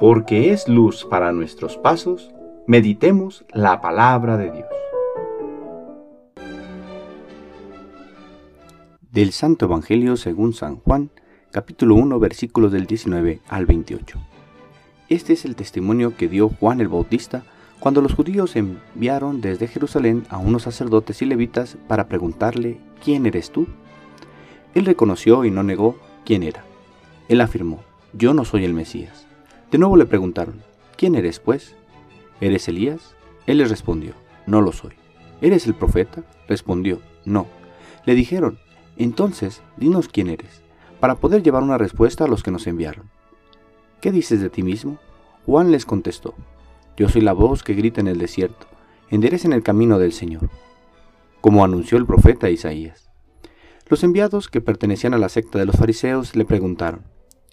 porque es luz para nuestros pasos, meditemos la palabra de Dios. Del Santo Evangelio según San Juan, capítulo 1, versículos del 19 al 28. Este es el testimonio que dio Juan el Bautista cuando los judíos enviaron desde Jerusalén a unos sacerdotes y levitas para preguntarle, ¿quién eres tú? Él reconoció y no negó quién era. Él afirmó, yo no soy el Mesías. De nuevo le preguntaron, ¿quién eres pues? ¿Eres Elías? Él les respondió, no lo soy. ¿Eres el profeta? Respondió, no. Le dijeron, entonces, dinos quién eres, para poder llevar una respuesta a los que nos enviaron. ¿Qué dices de ti mismo? Juan les contestó, yo soy la voz que grita en el desierto, enderecen el camino del Señor, como anunció el profeta Isaías. Los enviados que pertenecían a la secta de los fariseos le preguntaron,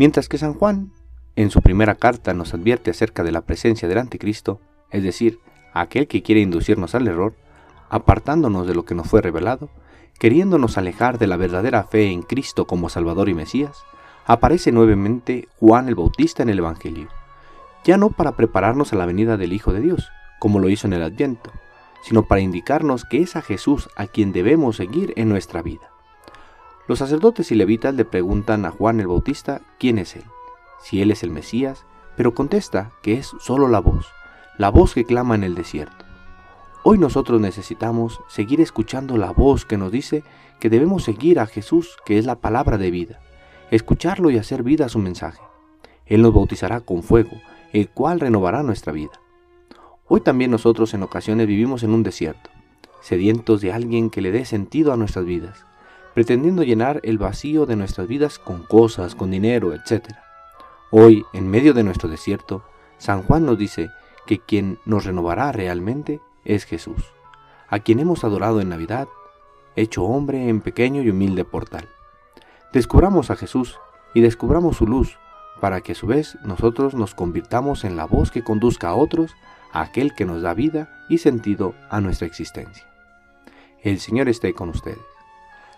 Mientras que San Juan, en su primera carta, nos advierte acerca de la presencia del Anticristo, es decir, aquel que quiere inducirnos al error, apartándonos de lo que nos fue revelado, queriéndonos alejar de la verdadera fe en Cristo como Salvador y Mesías, aparece nuevamente Juan el Bautista en el Evangelio ya no para prepararnos a la venida del Hijo de Dios, como lo hizo en el Adviento, sino para indicarnos que es a Jesús a quien debemos seguir en nuestra vida. Los sacerdotes y levitas le preguntan a Juan el Bautista quién es él, si él es el Mesías, pero contesta que es solo la voz, la voz que clama en el desierto. Hoy nosotros necesitamos seguir escuchando la voz que nos dice que debemos seguir a Jesús, que es la palabra de vida, escucharlo y hacer vida a su mensaje. Él nos bautizará con fuego, el cual renovará nuestra vida. Hoy también nosotros en ocasiones vivimos en un desierto, sedientos de alguien que le dé sentido a nuestras vidas, pretendiendo llenar el vacío de nuestras vidas con cosas, con dinero, etc. Hoy, en medio de nuestro desierto, San Juan nos dice que quien nos renovará realmente es Jesús, a quien hemos adorado en Navidad, hecho hombre en pequeño y humilde portal. Descubramos a Jesús y descubramos su luz, para que a su vez nosotros nos convirtamos en la voz que conduzca a otros a aquel que nos da vida y sentido a nuestra existencia. El Señor esté con ustedes.